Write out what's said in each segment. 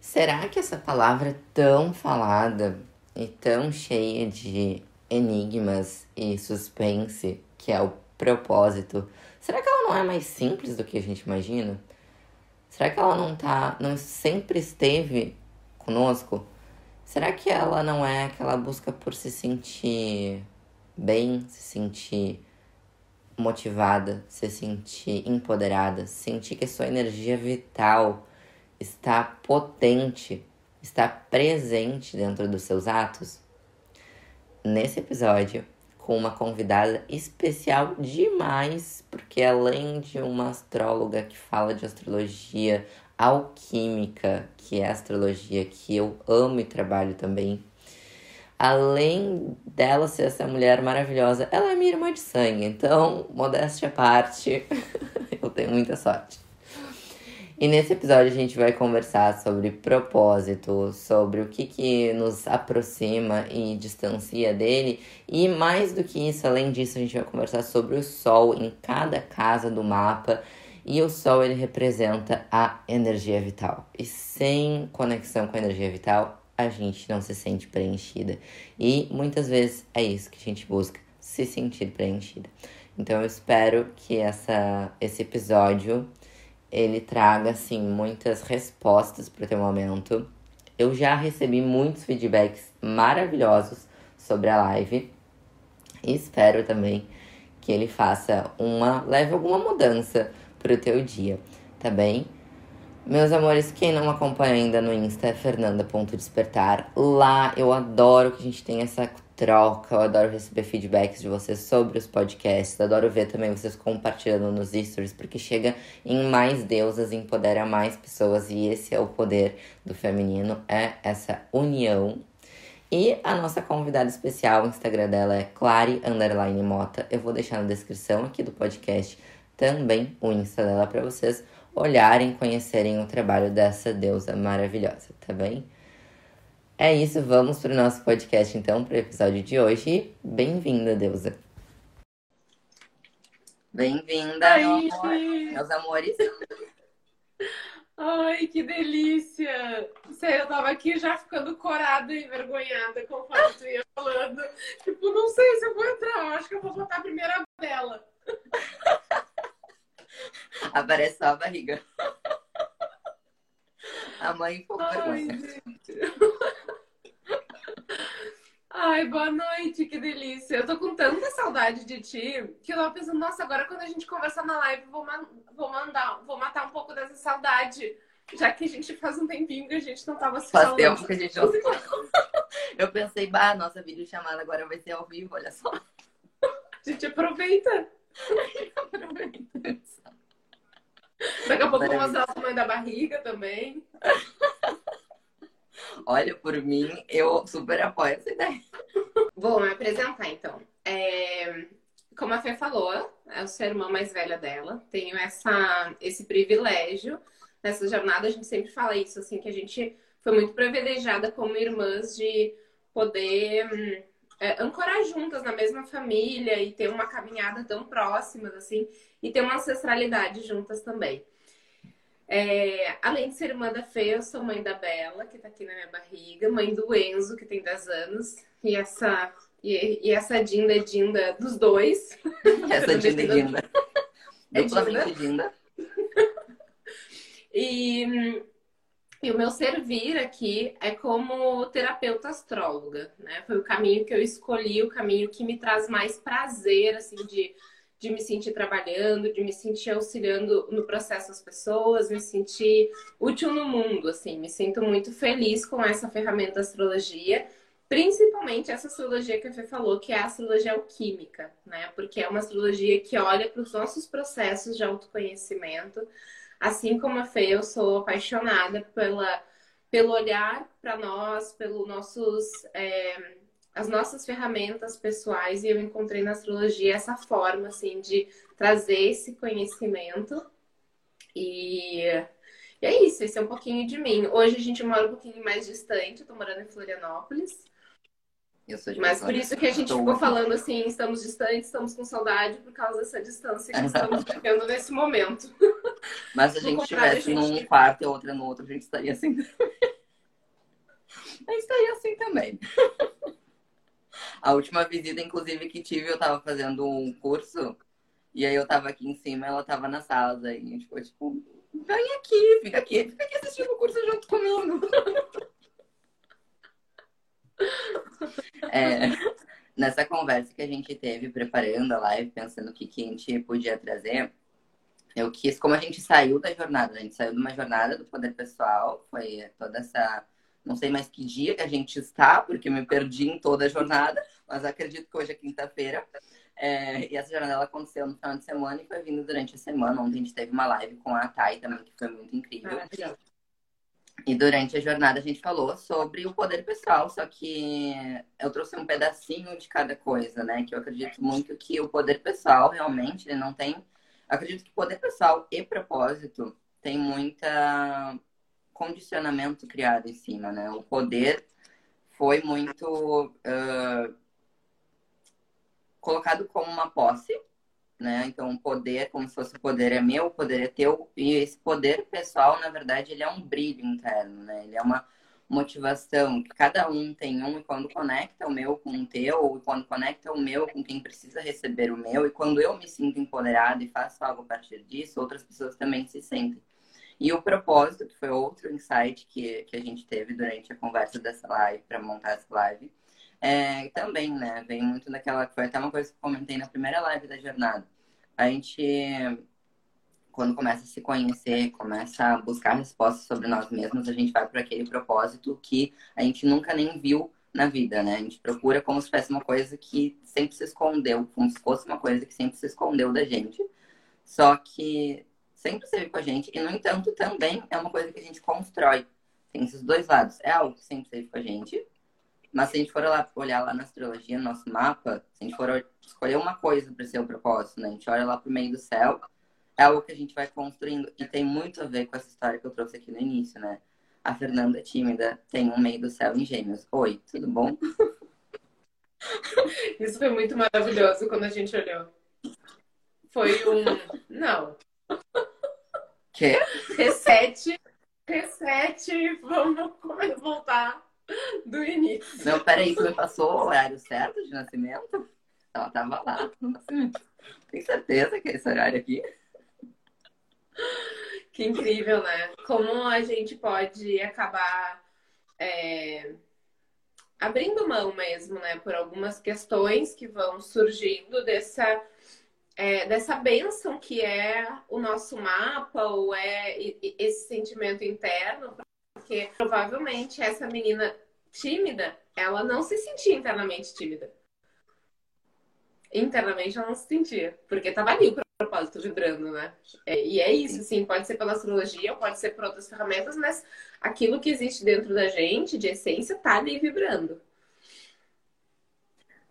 Será que essa palavra tão falada e tão cheia de enigmas e suspense, que é o propósito, será que ela não é mais simples do que a gente imagina? Será que ela não tá, não sempre esteve conosco? Será que ela não é aquela busca por se sentir bem, se sentir motivada, se sentir empoderada, sentir que a sua energia vital está potente, está presente dentro dos seus atos? Nesse episódio, com uma convidada especial demais, porque além de uma astróloga que fala de astrologia alquímica, que é astrologia que eu amo e trabalho também, além dela ser essa mulher maravilhosa, ela é minha irmã de sangue, então, modéstia à parte, eu tenho muita sorte. E nesse episódio a gente vai conversar sobre propósito, sobre o que, que nos aproxima e distancia dele. E mais do que isso, além disso, a gente vai conversar sobre o Sol em cada casa do mapa. E o Sol ele representa a energia vital. E sem conexão com a energia vital, a gente não se sente preenchida. E muitas vezes é isso que a gente busca, se sentir preenchida. Então eu espero que essa, esse episódio ele traga, assim, muitas respostas para o teu momento. Eu já recebi muitos feedbacks maravilhosos sobre a live. E espero também que ele faça uma. leve alguma mudança pro teu dia, tá bem? Meus amores, quem não acompanha ainda no Insta é fernanda.despertar. Lá eu adoro que a gente tem essa troca, eu adoro receber feedbacks de vocês sobre os podcasts, adoro ver também vocês compartilhando nos stories, porque chega em mais deusas, empodera mais pessoas e esse é o poder do feminino, é essa união. E a nossa convidada especial, o Instagram dela é Underline Mota. Eu vou deixar na descrição aqui do podcast também o Insta dela para vocês olharem, conhecerem o trabalho dessa deusa maravilhosa, tá bem? É isso, vamos para o nosso podcast então, para o episódio de hoje. Bem-vinda, deusa. Bem-vinda, meus amores. Ai, que delícia! Sério, eu tava aqui já ficando corada e envergonhada conforme tu ia falando. Tipo, não sei se eu vou entrar, eu acho que eu vou botar a primeira vela. Aparece só a barriga. A mãe ficou Ai, gente. Ai, boa noite, que delícia. Eu tô com tanta saudade de ti que eu tava pensando, nossa, agora quando a gente conversar na live, vou, man vou mandar, vou matar um pouco dessa saudade. Já que a gente faz um tempinho que a gente não tava se faz falando. tempo que a gente não se Eu pensei, bah, nossa videochamada agora vai ser ao vivo, olha só. A gente aproveita. aproveita. Daqui a pouco vou mostrar o tamanho da barriga também. Olha, por mim, eu super apoio essa ideia. Vou me apresentar, então. É... Como a Fê falou, é o ser irmã mais velha dela. Tenho essa, esse privilégio. Nessa jornada, a gente sempre fala isso, assim, que a gente foi muito privilegiada como irmãs de poder hum, é, ancorar juntas na mesma família e ter uma caminhada tão próximas, assim, e ter uma ancestralidade juntas também. É, além de ser irmã da Fê, eu sou mãe da Bela, que tá aqui na minha barriga, mãe do Enzo, que tem 10 anos, e essa, e, e essa Dinda é Dinda dos dois. Essa Dinda é Dinda. É Dinda. E, e o meu servir aqui é como terapeuta astróloga, né? Foi o caminho que eu escolhi, o caminho que me traz mais prazer, assim, de de me sentir trabalhando, de me sentir auxiliando no processo as pessoas, me sentir útil no mundo, assim, me sinto muito feliz com essa ferramenta astrologia, principalmente essa astrologia que a Fê falou, que é a astrologia alquímica, né? Porque é uma astrologia que olha para os nossos processos de autoconhecimento, assim como a Fê, eu sou apaixonada pela pelo olhar para nós, pelos nossos é, as nossas ferramentas pessoais e eu encontrei na astrologia essa forma assim de trazer esse conhecimento e, e é isso, esse é um pouquinho de mim. Hoje a gente mora um pouquinho mais distante, eu tô morando em Florianópolis. Mas por isso que a gente ficou falando assim, estamos distantes, estamos com saudade por causa dessa distância que estamos vivendo nesse momento. Mas se a gente estivesse gente... num quarto e outra no outro, a gente estaria assim. É isso aí assim também. A última visita, inclusive, que tive, eu tava fazendo um curso. E aí eu tava aqui em cima, ela tava na sala. Daí a gente ficou tipo, vem aqui, fica aqui, fica aqui assistindo o curso junto comigo. É, nessa conversa que a gente teve preparando a live, pensando o que, que a gente podia trazer, eu quis, como a gente saiu da jornada, a gente saiu de uma jornada do poder pessoal, foi toda essa. Não sei mais que dia que a gente está, porque me perdi em toda a jornada, mas acredito que hoje é quinta-feira. É, e essa jornada aconteceu no final de semana e foi vindo durante a semana. Ontem a gente teve uma live com a Thay também, que foi muito incrível. Ah, e durante a jornada a gente falou sobre o poder pessoal, só que eu trouxe um pedacinho de cada coisa, né? Que eu acredito muito que o poder pessoal realmente ele não tem. Acredito que poder pessoal e propósito tem muita condicionamento criado em cima, né? O poder foi muito uh, colocado como uma posse né? Então, o poder, como se fosse o poder é meu, o poder é teu, e esse poder pessoal, na verdade, ele é um brilho interno, né? Ele é uma motivação que cada um tem um, e quando conecta o meu com o teu, e quando conecta o meu com quem precisa receber o meu, e quando eu me sinto empoderada e faço algo a partir disso, outras pessoas também se sentem. E o propósito, que foi outro insight que, que a gente teve durante a conversa dessa live, para montar essa live, é, também, né, vem muito daquela. Foi até uma coisa que comentei na primeira live da jornada. A gente, quando começa a se conhecer, começa a buscar respostas sobre nós mesmos, a gente vai para aquele propósito que a gente nunca nem viu na vida, né? A gente procura como se fosse uma coisa que sempre se escondeu, como se fosse uma coisa que sempre se escondeu da gente. Só que sempre esteve com a gente e, no entanto, também é uma coisa que a gente constrói. Tem esses dois lados. É algo que sempre esteve com a gente, mas se a gente for lá, olhar lá na astrologia, no nosso mapa, se a gente for escolher uma coisa para ser o propósito, né? A gente olha lá pro meio do céu, é algo que a gente vai construindo. E tem muito a ver com essa história que eu trouxe aqui no início, né? A Fernanda tímida tem um meio do céu em gêmeos. Oi, tudo bom? Isso foi muito maravilhoso quando a gente olhou. Foi um. Não. Quê? Reset. Reset. Vamos voltar do início. Não, peraí, me passou o horário certo de nascimento? Ela tava lá no nascimento. Tem certeza que é esse horário aqui? Que incrível, né? Como a gente pode acabar é, abrindo mão mesmo, né? Por algumas questões que vão surgindo dessa, é, dessa bênção que é o nosso mapa, ou é esse sentimento interno, porque provavelmente essa menina tímida, ela não se sentia internamente tímida. Internamente ela não se sentia, porque tava ali o propósito vibrando, né? É, e é isso, sim, pode ser pela astrologia, pode ser por outras ferramentas, mas aquilo que existe dentro da gente, de essência, tá ali vibrando.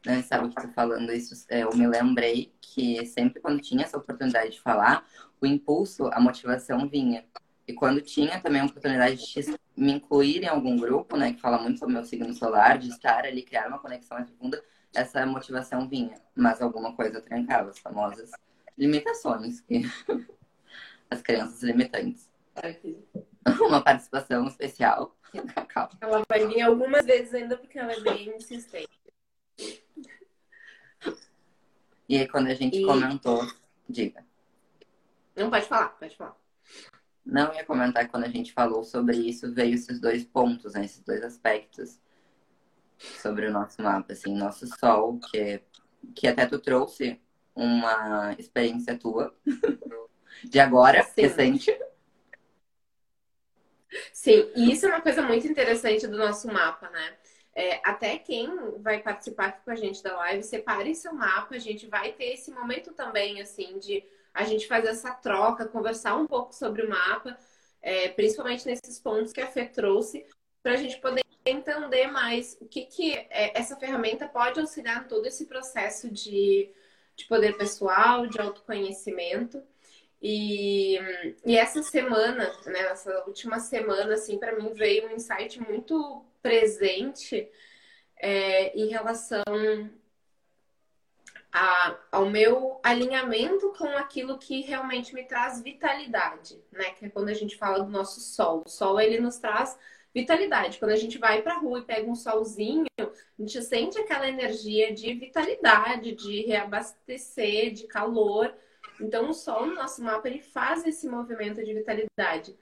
Não, sabe o que tu falando isso? É, eu me lembrei que sempre quando tinha essa oportunidade de falar, o impulso, a motivação vinha. E quando tinha também a oportunidade de me incluir em algum grupo, né, que fala muito sobre meu signo solar, de estar ali, criar uma conexão mais profunda, essa motivação vinha. Mas alguma coisa trancava, as famosas limitações que as crianças limitantes. Uma participação especial. Ela vai vir algumas vezes ainda porque ela é bem insistente. E aí quando a gente e... comentou, diga. Não pode falar, pode falar. Não ia comentar que quando a gente falou sobre isso, veio esses dois pontos, né? esses dois aspectos sobre o nosso mapa, assim, nosso sol, que, que até tu trouxe uma experiência tua de agora, Sim. recente. Sim, e isso é uma coisa muito interessante do nosso mapa, né? É, até quem vai participar aqui com a gente da live, separe seu mapa, a gente vai ter esse momento também, assim, de a gente fazer essa troca, conversar um pouco sobre o mapa, é, principalmente nesses pontos que a Fê trouxe, para a gente poder entender mais o que, que é, essa ferramenta pode auxiliar em todo esse processo de, de poder pessoal, de autoconhecimento. E, e essa semana, né, essa última semana, assim, para mim veio um insight muito presente é, em relação a, ao meu alinhamento com aquilo que realmente me traz vitalidade, né? Que é quando a gente fala do nosso sol. O sol ele nos traz vitalidade. Quando a gente vai para a rua e pega um solzinho, a gente sente aquela energia de vitalidade, de reabastecer, de calor. Então o sol no nosso mapa ele faz esse movimento de vitalidade.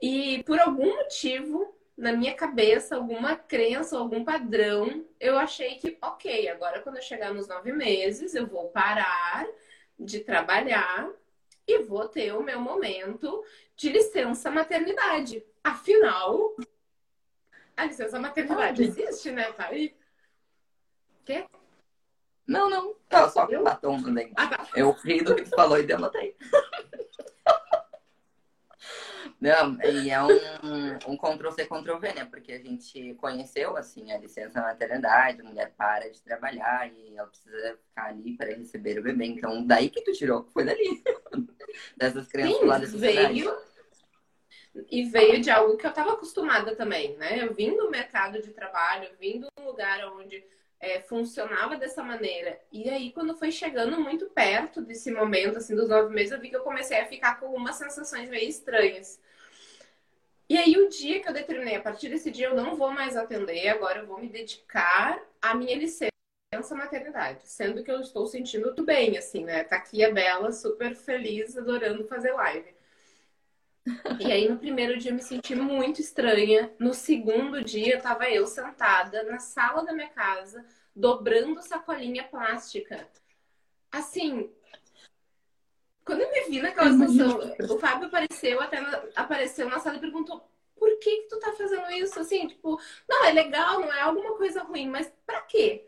E por algum motivo, na minha cabeça, alguma crença, algum padrão, eu achei que, ok, agora quando eu chegar nos nove meses, eu vou parar de trabalhar e vou ter o meu momento de licença maternidade. Afinal, a licença maternidade ah, existe, né? Aí. Quê? Não, não. Tá só com batom também. Ah, tá. Eu ri do que tu falou e derrotei. Não, e é um, um Ctrl-C, Ctrl-V, né? Porque a gente conheceu, assim, a licença maternidade, a mulher para de trabalhar e ela precisa ficar ali para receber o bebê. Então, daí que tu tirou, foi dali. Dessas crianças Sim, lá da veio E veio de algo que eu estava acostumada também, né? Eu vim do mercado de trabalho, vim de um lugar onde é, funcionava dessa maneira. E aí, quando foi chegando muito perto desse momento, assim, dos nove meses, eu vi que eu comecei a ficar com algumas sensações meio estranhas. E aí, o dia que eu determinei, a partir desse dia eu não vou mais atender, agora eu vou me dedicar à minha licença maternidade, sendo que eu estou sentindo tudo bem, assim, né? Tá aqui a Bela, super feliz, adorando fazer live. E aí, no primeiro dia, eu me senti muito estranha. No segundo dia, tava eu sentada na sala da minha casa, dobrando sacolinha plástica. Assim, quando eu me vi naquela situação, o Fábio apareceu, até na, apareceu na sala e perguntou: por que, que tu tá fazendo isso? Assim, tipo, não, é legal, não é alguma coisa ruim, mas pra quê?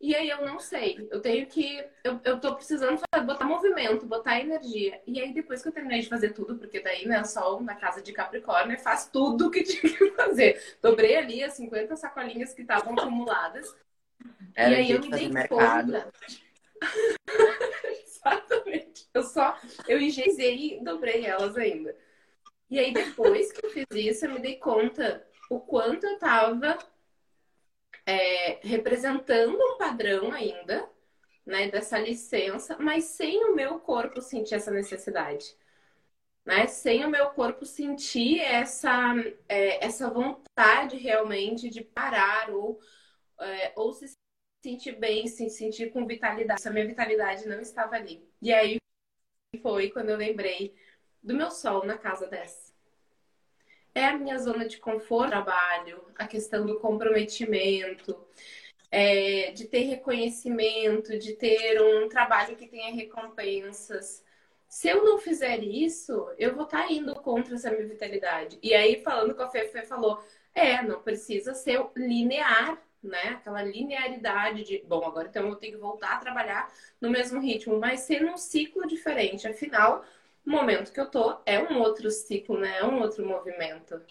E aí eu não sei. Eu tenho que. Eu, eu tô precisando botar movimento, botar energia. E aí, depois que eu terminei de fazer tudo, porque daí, né, Sol na casa de Capricórnio faz tudo o que tinha que fazer. Dobrei ali as 50 sacolinhas que estavam acumuladas. Era e aí eu me dei conta. Exatamente. Eu só eu engenhei e dobrei elas ainda. E aí, depois que eu fiz isso, eu me dei conta o quanto eu tava é, representando um padrão ainda, né, dessa licença, mas sem o meu corpo sentir essa necessidade. Né? Sem o meu corpo sentir essa, é, essa vontade realmente de parar ou, é, ou se sentir bem, se sentir com vitalidade. Essa minha vitalidade não estava ali. E aí foi quando eu lembrei do meu sol na casa dessa. É a minha zona de conforto, trabalho, a questão do comprometimento, é, de ter reconhecimento, de ter um trabalho que tenha recompensas. Se eu não fizer isso, eu vou estar tá indo contra essa minha vitalidade. E aí, falando com a Fefe, falou: é, não precisa ser linear né? Aquela linearidade de, bom, agora então eu tenho que voltar a trabalhar no mesmo ritmo, mas ser num ciclo diferente. Afinal, o momento que eu tô é um outro ciclo, né? É um outro movimento.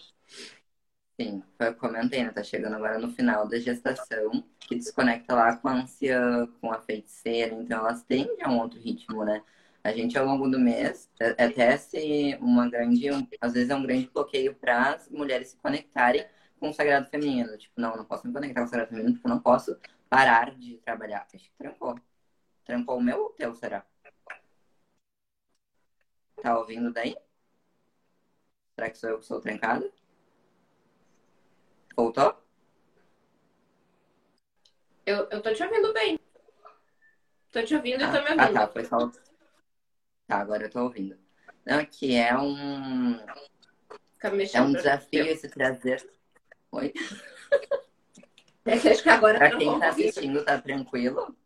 Sim, foi eu comentei, né? Tá chegando agora no final da gestação, que desconecta lá com a anciã, com a feiticeira, então elas tendem a um outro ritmo, né? A gente, ao longo do mês, é, é até se uma grande, às vezes é um grande bloqueio para as mulheres se conectarem com o sagrado feminino. Tipo, não, não posso me conectar com o sagrado feminino porque eu não posso parar de trabalhar. Acho que trancou. Trancou o meu ou o teu, será? Tá ouvindo daí? Será que sou eu que sou trancada? Voltou? Eu, eu tô te ouvindo bem. Tô te ouvindo ah, e tô me ouvindo. Ah, tá, foi só. Tá, agora eu tô ouvindo. Não, que é um. É um desafio esse trazer Oi? É que acho que agora pra quem tá assistindo, tá tranquilo?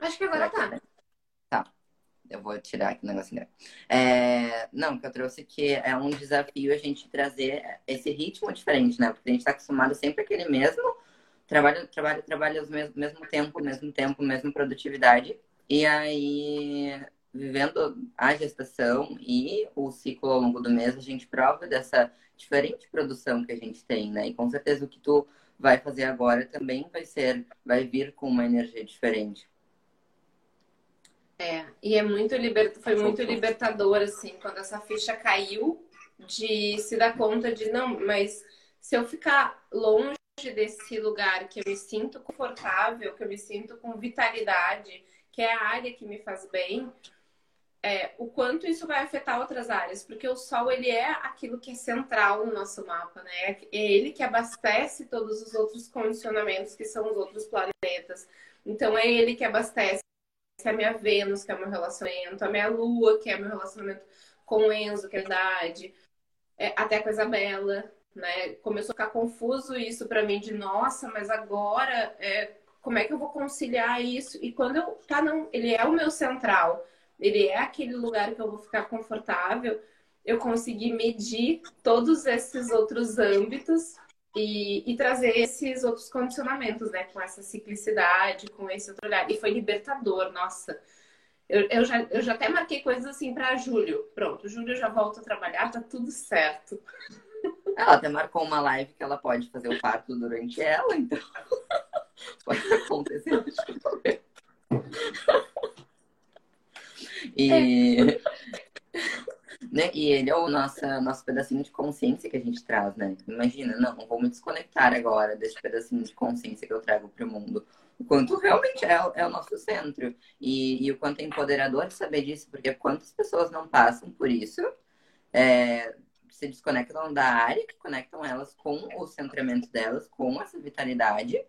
Acho que agora tá. Tá. Eu vou tirar aqui o negocinho. É... Não, que eu trouxe que é um desafio a gente trazer esse ritmo diferente, né? Porque a gente tá acostumado sempre aquele mesmo trabalho, trabalho, trabalho ao mesmo, mesmo tempo, mesmo tempo, mesma produtividade. E aí vivendo a gestação e o ciclo ao longo do mês, a gente prova dessa diferente produção que a gente tem, né? E com certeza o que tu vai fazer agora também vai ser, vai vir com uma energia diferente. É, e é muito foi muito libertador, assim, quando essa ficha caiu, de se dar conta de, não, mas se eu ficar longe desse lugar que eu me sinto confortável, que eu me sinto com vitalidade, que é a área que me faz bem, é, o quanto isso vai afetar outras áreas, porque o Sol ele é aquilo que é central no nosso mapa, né? É ele que abastece todos os outros condicionamentos que são os outros planetas. Então é ele que abastece a minha Vênus, que é meu relacionamento, a minha Lua, que é meu relacionamento com o Enzo, que é a idade, é, até com a Isabela, né? Começou a ficar confuso isso para mim de nossa, mas agora é, como é que eu vou conciliar isso? E quando eu tá não, ele é o meu central ele é aquele lugar que eu vou ficar confortável, eu consegui medir todos esses outros âmbitos e, e, trazer esses outros condicionamentos, né? Com essa ciclicidade, com esse outro olhar. E foi libertador, nossa. Eu, eu, já, eu já até marquei coisas assim para julho. Pronto, julho eu já volto a trabalhar, tá tudo certo. Ela até marcou uma live que ela pode fazer o parto durante ela, então pode acontecer. Eu ver. E, é. né? e ele é o nosso, nosso pedacinho de consciência que a gente traz, né? Imagina, não, vou me desconectar agora desse pedacinho de consciência que eu trago para o mundo. O quanto realmente é, é o nosso centro. E, e, o quanto é empoderador saber disso, porque quantas pessoas não passam por isso, é, se desconectam da área, que conectam elas com o centramento delas, com essa vitalidade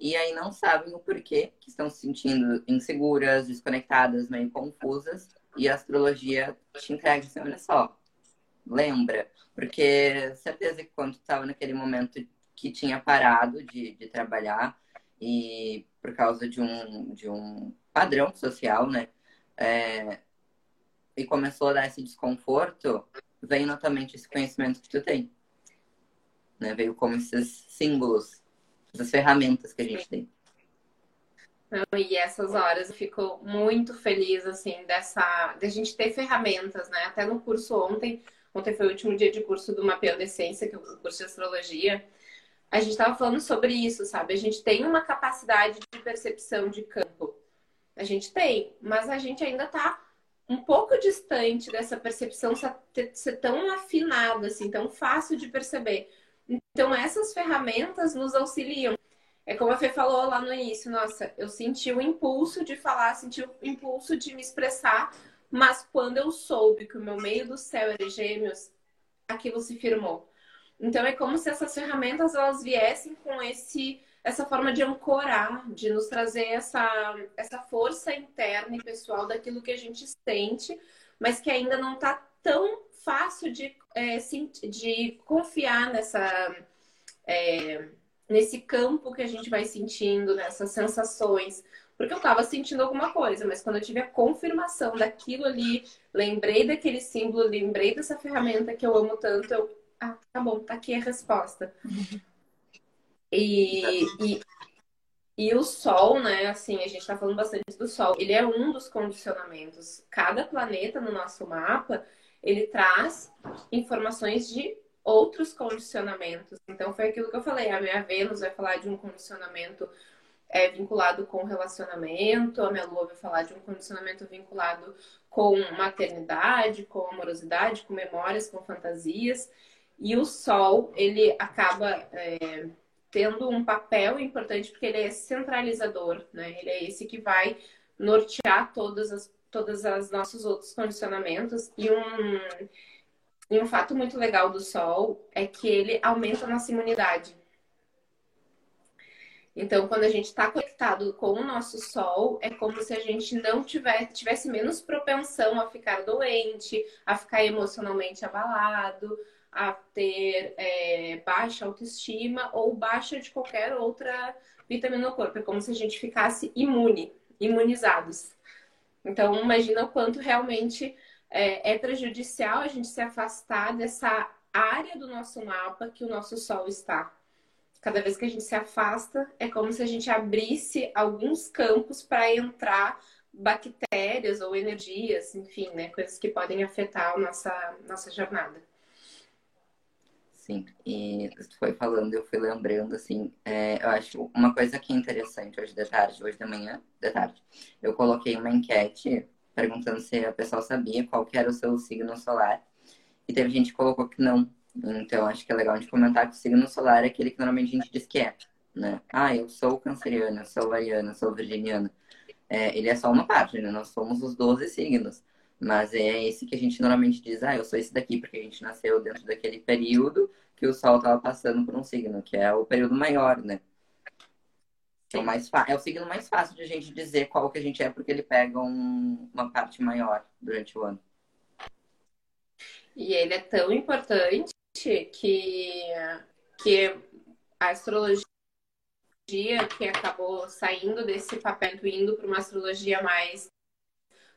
e aí não sabem o porquê que estão se sentindo inseguras, desconectadas, meio confusas, e a astrologia te entrega assim, olha só, lembra, porque certeza que quando tu estava naquele momento que tinha parado de, de trabalhar e por causa de um, de um padrão social, né, é, e começou a dar esse desconforto, veio notamente esse conhecimento que tu tem, né, veio como esses símbolos das ferramentas que a gente tem. E essas horas eu fico muito feliz, assim, dessa. de a gente ter ferramentas, né? Até no curso ontem, ontem foi o último dia de curso do Mapeando Essência, que é o curso de astrologia. A gente estava falando sobre isso, sabe? A gente tem uma capacidade de percepção de campo. A gente tem, mas a gente ainda está um pouco distante dessa percepção ser tão afinada, assim, tão fácil de perceber. Então, essas ferramentas nos auxiliam. É como a Fê falou lá no início, nossa, eu senti o impulso de falar, senti o impulso de me expressar, mas quando eu soube que o meu meio do céu era gêmeos, aquilo se firmou. Então é como se essas ferramentas elas viessem com esse essa forma de ancorar, de nos trazer essa, essa força interna e pessoal daquilo que a gente sente, mas que ainda não está tão fácil de, é, de confiar nessa, é, nesse campo que a gente vai sentindo, nessas sensações. Porque eu estava sentindo alguma coisa, mas quando eu tive a confirmação daquilo ali, lembrei daquele símbolo, lembrei dessa ferramenta que eu amo tanto, eu. Ah, tá bom, tá aqui a resposta. E, e, e o Sol, né? Assim, a gente tá falando bastante do Sol. Ele é um dos condicionamentos. Cada planeta no nosso mapa, ele traz informações de outros condicionamentos. Então, foi aquilo que eu falei. A minha Vênus vai falar de um condicionamento é, vinculado com relacionamento, a minha Lua vai falar de um condicionamento vinculado com maternidade, com amorosidade, com memórias, com fantasias. E o Sol, ele acaba é, tendo um papel importante porque ele é centralizador, né? Ele é esse que vai nortear todas as todos os nossos outros condicionamentos. E um, e um fato muito legal do sol é que ele aumenta a nossa imunidade. Então, quando a gente está conectado com o nosso sol, é como se a gente não tivesse, tivesse menos propensão a ficar doente, a ficar emocionalmente abalado, a ter é, baixa autoestima ou baixa de qualquer outra vitamina no corpo. É como se a gente ficasse imune, imunizados. Então, imagina o quanto realmente é, é prejudicial a gente se afastar dessa área do nosso mapa que o nosso Sol está. Cada vez que a gente se afasta, é como se a gente abrisse alguns campos para entrar bactérias ou energias, enfim, né, coisas que podem afetar a nossa, nossa jornada. Sim, e foi falando, eu fui lembrando, assim, é, eu acho uma coisa que é interessante hoje de tarde, hoje de manhã, de tarde, eu coloquei uma enquete perguntando se a pessoa sabia qual era o seu signo solar, e teve gente que colocou que não, Então, acho que é legal a gente comentar que o signo solar é aquele que normalmente a gente diz que é, né? Ah, eu sou canceriana, sou ariana, sou virginiana. É, ele é só uma parte, né? Nós somos os 12 signos. Mas é esse que a gente normalmente diz, ah, eu sou esse daqui, porque a gente nasceu dentro daquele período que o Sol estava passando por um signo, que é o período maior, né? É o, mais é o signo mais fácil de a gente dizer qual que a gente é, porque ele pega um, uma parte maior durante o ano. E ele é tão importante que, que a astrologia que acabou saindo desse papel, indo para uma astrologia mais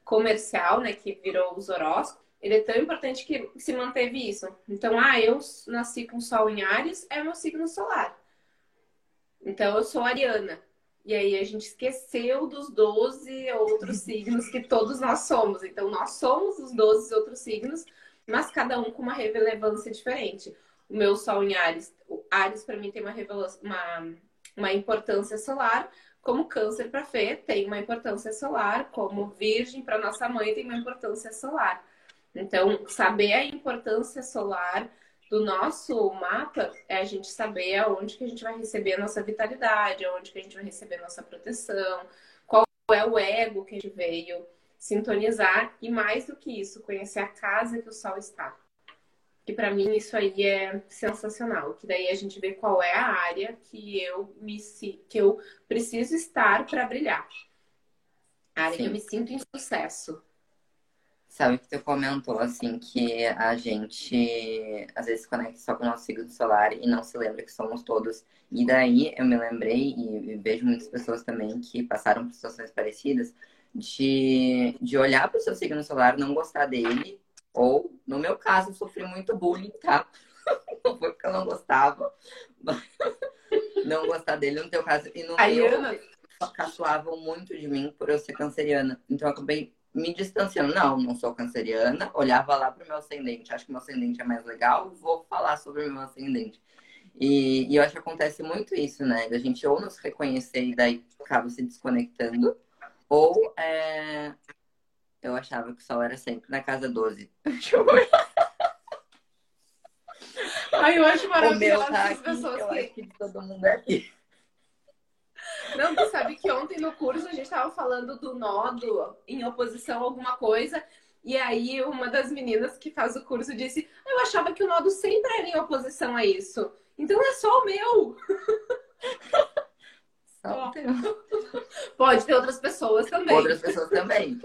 comercial, né, que virou os horóscopos, ele é tão importante que se manteve isso. Então, ah, eu nasci com Sol em Ares, é meu signo solar. Então, eu sou ariana. E aí a gente esqueceu dos 12 outros signos que todos nós somos. Então, nós somos os 12 outros signos, mas cada um com uma relevância diferente. O meu Sol em Ares, Ares para mim tem uma, uma, uma importância solar, como câncer para Fê tem uma importância solar, como virgem para nossa mãe tem uma importância solar. Então, saber a importância solar do nosso mapa é a gente saber aonde que a gente vai receber a nossa vitalidade, aonde que a gente vai receber a nossa proteção, qual é o ego que a gente veio sintonizar e mais do que isso, conhecer a casa que o sol está. Que para mim isso aí é sensacional, que daí a gente vê qual é a área que eu me que eu preciso estar para brilhar. A área Sim. que eu me sinto em sucesso. Sabe que tu comentou assim que a gente às vezes conecta só com o nosso signo solar e não se lembra que somos todos. E daí eu me lembrei e vejo muitas pessoas também que passaram por situações parecidas de, de olhar para o seu signo solar, não gostar dele ou, no meu caso, sofri muito bullying, tá? Não foi porque eu não gostava. Não gostar dele, no teu caso. E no Aí, meu, caçoavam muito de mim por eu ser canceriana. Então eu acabei me distanciando. Não, não sou canceriana. Olhava lá pro meu ascendente. Acho que meu ascendente é mais legal. Vou falar sobre o meu ascendente. E, e eu acho que acontece muito isso, né? Da gente ou nos reconhecer e daí acaba se desconectando. Ou é, eu achava que o sol era sempre na casa 12. Ai, eu acho maravilhoso tá as pessoas eu que... acho que todo mundo é aqui. Não, tu sabe que ontem no curso a gente estava falando do nodo em oposição a alguma coisa. E aí uma das meninas que faz o curso disse: ah, Eu achava que o nodo sempre era em oposição a isso. Então é só o meu. Só o teu. Pode ter outras pessoas também. Outras pessoas também.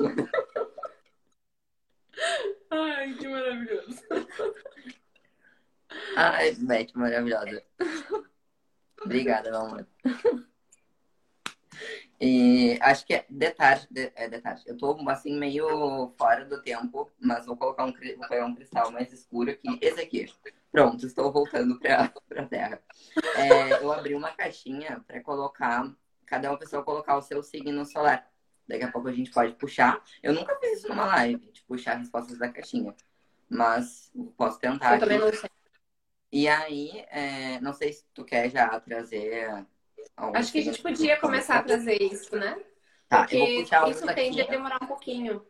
Ai, que maravilhoso. Ai, Beth, maravilhosa. Obrigada, meu amor. E acho que é detalhe, de, é detalhe. Eu tô assim meio fora do tempo, mas vou colocar um, vou pegar um cristal mais escuro aqui. Esse aqui. Pronto, estou voltando para a Terra. É, eu abri uma caixinha para colocar, cada uma pessoa colocar o seu signo solar. Daqui a pouco a gente pode puxar. Eu nunca fiz isso numa live, de puxar respostas da caixinha. Mas posso tentar. Eu aqui. também não sei. E aí, é, não sei se tu quer já trazer. Acho que a gente podia começar a trazer isso, né? Tá, Porque isso tende a demorar um pouquinho.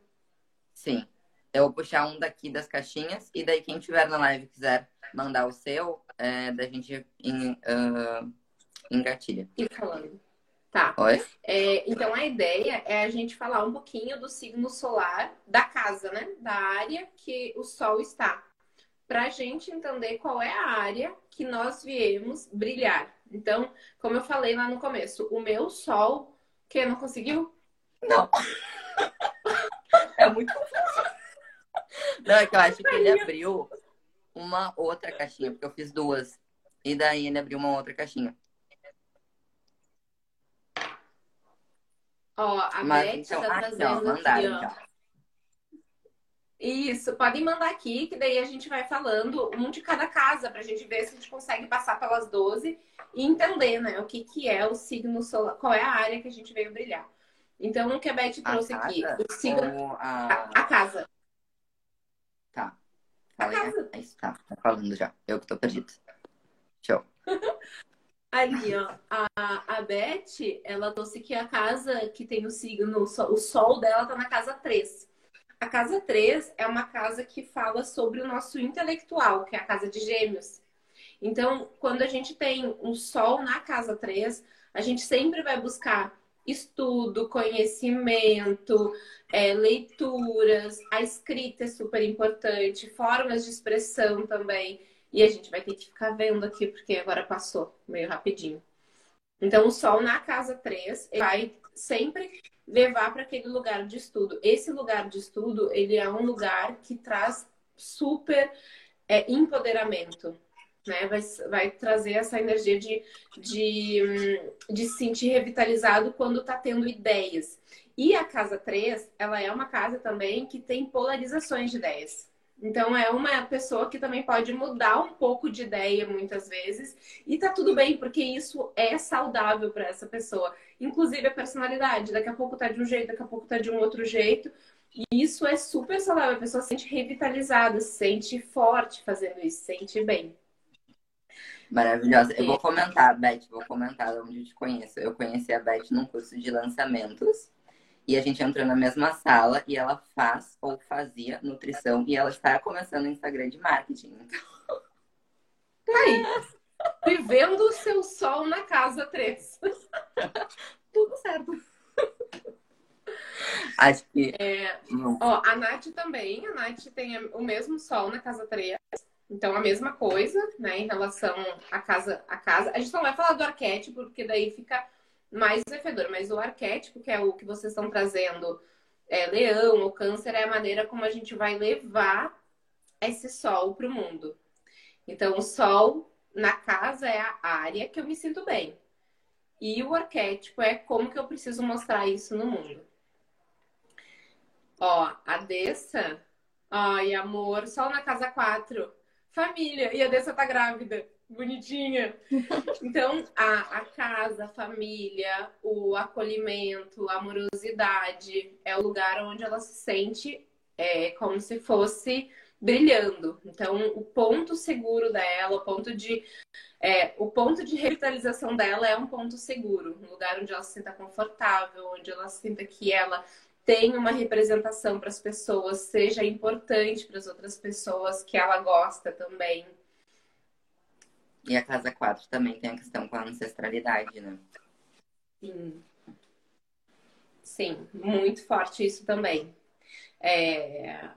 Sim. Eu vou puxar um daqui das caixinhas e daí quem tiver na live quiser mandar o seu, é, da gente em, uh, engatilha. E falando. Tá. Oi? É, então a ideia é a gente falar um pouquinho do signo solar da casa, né? Da área que o Sol está. Para a gente entender qual é a área que nós viemos brilhar. Então, como eu falei lá no começo, o meu Sol, que não conseguiu? Não. é muito Não, é que eu acho que ele abriu uma outra caixinha, porque eu fiz duas. E daí ele abriu uma outra caixinha. Ó, a Mas, Beth então, tá trazendo aqui, ó. Então. Isso, podem mandar aqui, que daí a gente vai falando um de cada casa, pra gente ver se a gente consegue passar pelas 12 e entender, né, o que, que é o signo solar, qual é a área que a gente veio brilhar. Então, o que a Beth trouxe a aqui, o signo. A... A, a... casa. Tá. A casa. É isso, tá, tá falando já. Eu que tô perdido. Show. Ali, ó, a, a Beth, ela trouxe que a casa que tem o signo, o sol dela tá na casa 3. A casa 3 é uma casa que fala sobre o nosso intelectual, que é a casa de gêmeos. Então, quando a gente tem um sol na casa 3, a gente sempre vai buscar estudo, conhecimento, é, leituras, a escrita é super importante, formas de expressão também. E a gente vai ter que ficar vendo aqui, porque agora passou meio rapidinho. Então, o Sol na casa 3 vai sempre levar para aquele lugar de estudo. Esse lugar de estudo, ele é um lugar que traz super é, empoderamento né? Vai, vai trazer essa energia de, de, de se sentir revitalizado quando está tendo ideias. E a casa 3, ela é uma casa também que tem polarizações de ideias. Então é uma pessoa que também pode mudar um pouco de ideia muitas vezes e tá tudo bem, porque isso é saudável para essa pessoa. Inclusive a personalidade, daqui a pouco tá de um jeito, daqui a pouco tá de um outro jeito. E isso é super saudável, a pessoa se sente revitalizada, se sente forte fazendo isso, se sente bem. Maravilhosa. Eu vou comentar, Beth, vou comentar onde eu te conheço. Eu conheci a Beth num curso de lançamentos. E a gente entrou na mesma sala e ela faz ou fazia nutrição e ela está começando o Instagram de marketing. Então... Aí, vivendo o seu sol na casa 3. Tudo certo. Acho que. É, ó, a Nath também. A Nath tem o mesmo sol na casa 3. Então, a mesma coisa, né, em relação à casa, à casa. A gente não vai falar do arquétipo, porque daí fica mais desafiador, mas o arquétipo, que é o que vocês estão trazendo, é, leão ou câncer, é a maneira como a gente vai levar esse sol para o mundo. Então, o sol na casa é a área que eu me sinto bem. E o arquétipo é como que eu preciso mostrar isso no mundo. Ó, a Dessa. Ai, amor, sol na casa 4 família. E a Dessa tá grávida, bonitinha. Então, a, a casa, a família, o acolhimento, a amorosidade é o lugar onde ela se sente é, como se fosse brilhando. Então, o ponto seguro dela, o ponto de é, o ponto de revitalização dela é um ponto seguro, um lugar onde ela se sinta confortável, onde ela sinta que ela tenha uma representação para as pessoas, seja importante para as outras pessoas, que ela gosta também. E a casa 4 também tem a questão com a ancestralidade, né? Sim. Sim, muito forte isso também. É,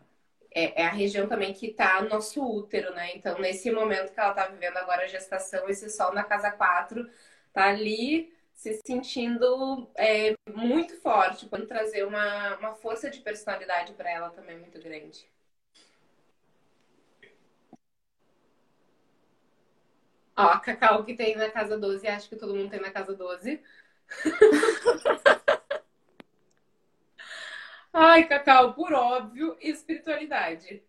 é, é a região também que no nosso útero, né? Então, nesse momento que ela está vivendo agora a gestação, esse sol na casa 4 tá ali se sentindo é, muito forte, pode trazer uma, uma força de personalidade para ela também muito grande. Ó, a Cacau que tem na casa 12, acho que todo mundo tem na casa 12. Ai, Cacau, por óbvio, espiritualidade.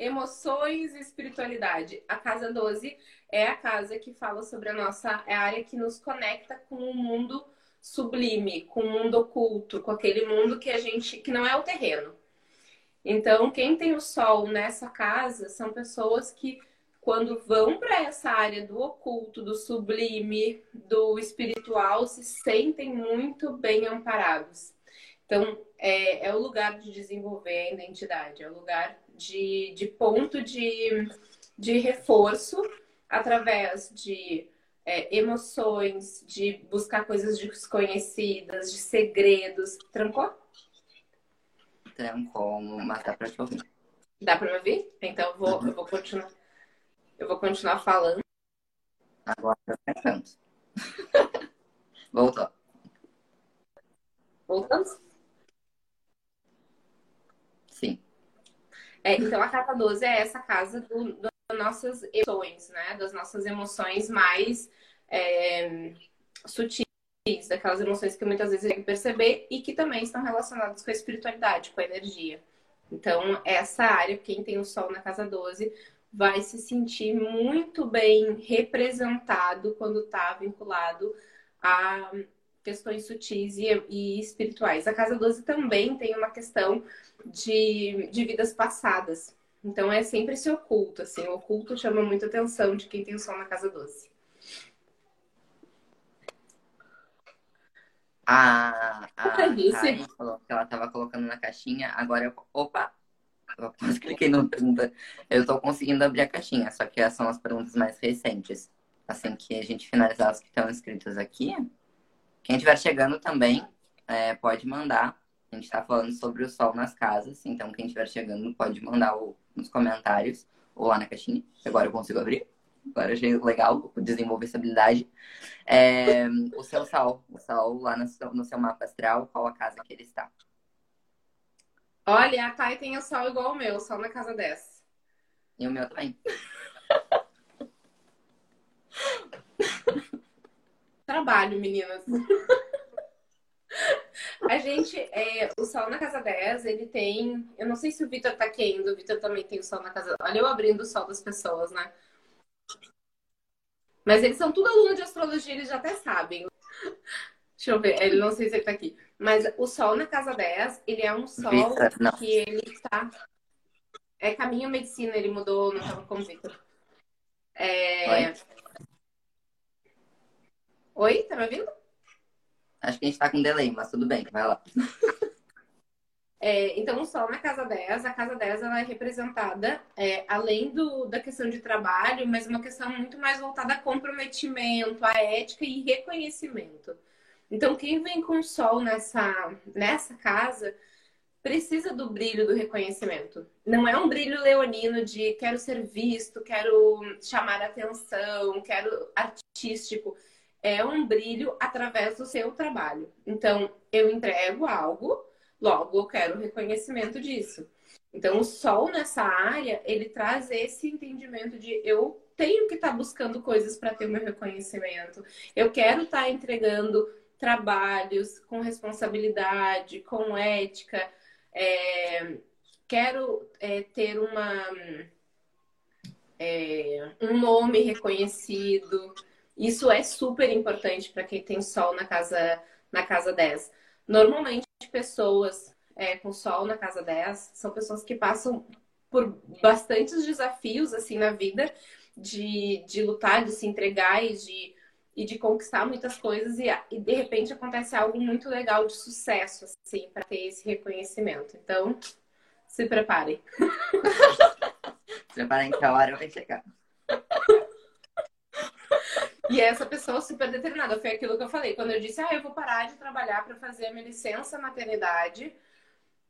Emoções e espiritualidade. A casa 12 é a casa que fala sobre a nossa. É a área que nos conecta com o mundo sublime, com o mundo oculto, com aquele mundo que a gente. que não é o terreno. Então, quem tem o sol nessa casa são pessoas que, quando vão para essa área do oculto, do sublime, do espiritual, se sentem muito bem amparados. Então, é, é o lugar de desenvolver a identidade, é o lugar de, de ponto de, de reforço através de é, emoções, de buscar coisas desconhecidas, de segredos. Trancou? Trancou, mas dá pra te ouvir. Dá pra me ouvir? Então eu vou, uhum. eu vou continuar. Eu vou continuar falando. Agora tá trancando. Voltou. Voltamos? É, então, a casa 12 é essa casa do, do, das nossas emoções, né? Das nossas emoções mais é, sutis, daquelas emoções que muitas vezes a gente perceber e que também estão relacionadas com a espiritualidade, com a energia. Então, essa área, quem tem o Sol na casa 12, vai se sentir muito bem representado quando está vinculado a questões sutis e, e, espirituais. A casa 12 também tem uma questão de, de vidas passadas. Então é sempre esse oculto, assim, o oculto chama muita atenção de quem tem o sol na casa 12. A, a. Karen falou que ela tava colocando na caixinha, agora eu. Opa! Eu quase cliquei na pergunta. Eu tô conseguindo abrir a caixinha, só que essas são as perguntas mais recentes. Assim que a gente finalizar as que estão escritas aqui, quem estiver chegando também é, pode mandar. A gente está falando sobre o sol nas casas, então quem estiver chegando pode mandar o, nos comentários ou lá na caixinha. Agora eu consigo abrir. Agora achei legal desenvolver essa habilidade. É, o seu sol, o sol lá no seu, no seu mapa astral, qual a casa que ele está? Olha, a Thay tem o sol igual o meu, sol na casa 10. E o meu também. Trabalho, meninas. A gente, é, o Sol na Casa 10, ele tem. Eu não sei se o Vitor tá ainda, o Vitor também tem o Sol na Casa. Olha eu abrindo o Sol das pessoas, né? Mas eles são tudo alunos de astrologia, eles já até sabem. Deixa eu ver, ele não sei se ele tá aqui. Mas o Sol na Casa 10, ele é um Sol Vitor, não. que ele tá. É caminho medicina, ele mudou, não tava como Vitor. É... Oi? Oi, tá me ouvindo? Acho que a gente tá com delay, mas tudo bem, vai lá. É, então, o Sol na casa 10, a casa 10 ela é representada, é, além do, da questão de trabalho, mas uma questão muito mais voltada a comprometimento, a ética e reconhecimento. Então, quem vem com o Sol nessa, nessa casa precisa do brilho do reconhecimento. Não é um brilho leonino de quero ser visto, quero chamar atenção, quero artístico. É um brilho através do seu trabalho. Então, eu entrego algo Logo, eu quero reconhecimento disso. Então, o sol nessa área, ele traz esse entendimento de eu tenho que estar tá buscando coisas para ter o meu reconhecimento. Eu quero estar tá entregando trabalhos com responsabilidade, com ética. É, quero é, ter uma, é, um nome reconhecido. Isso é super importante para quem tem sol na casa, na casa 10. Normalmente, pessoas é, com sol na casa 10 são pessoas que passam por bastantes desafios assim na vida de, de lutar, de se entregar e de, e de conquistar muitas coisas e, e de repente acontece algo muito legal de sucesso assim para ter esse reconhecimento. Então, se preparem. se preparem que a hora vai chegar. E essa pessoa super determinada. Foi aquilo que eu falei. Quando eu disse, ah, eu vou parar de trabalhar para fazer a minha licença maternidade,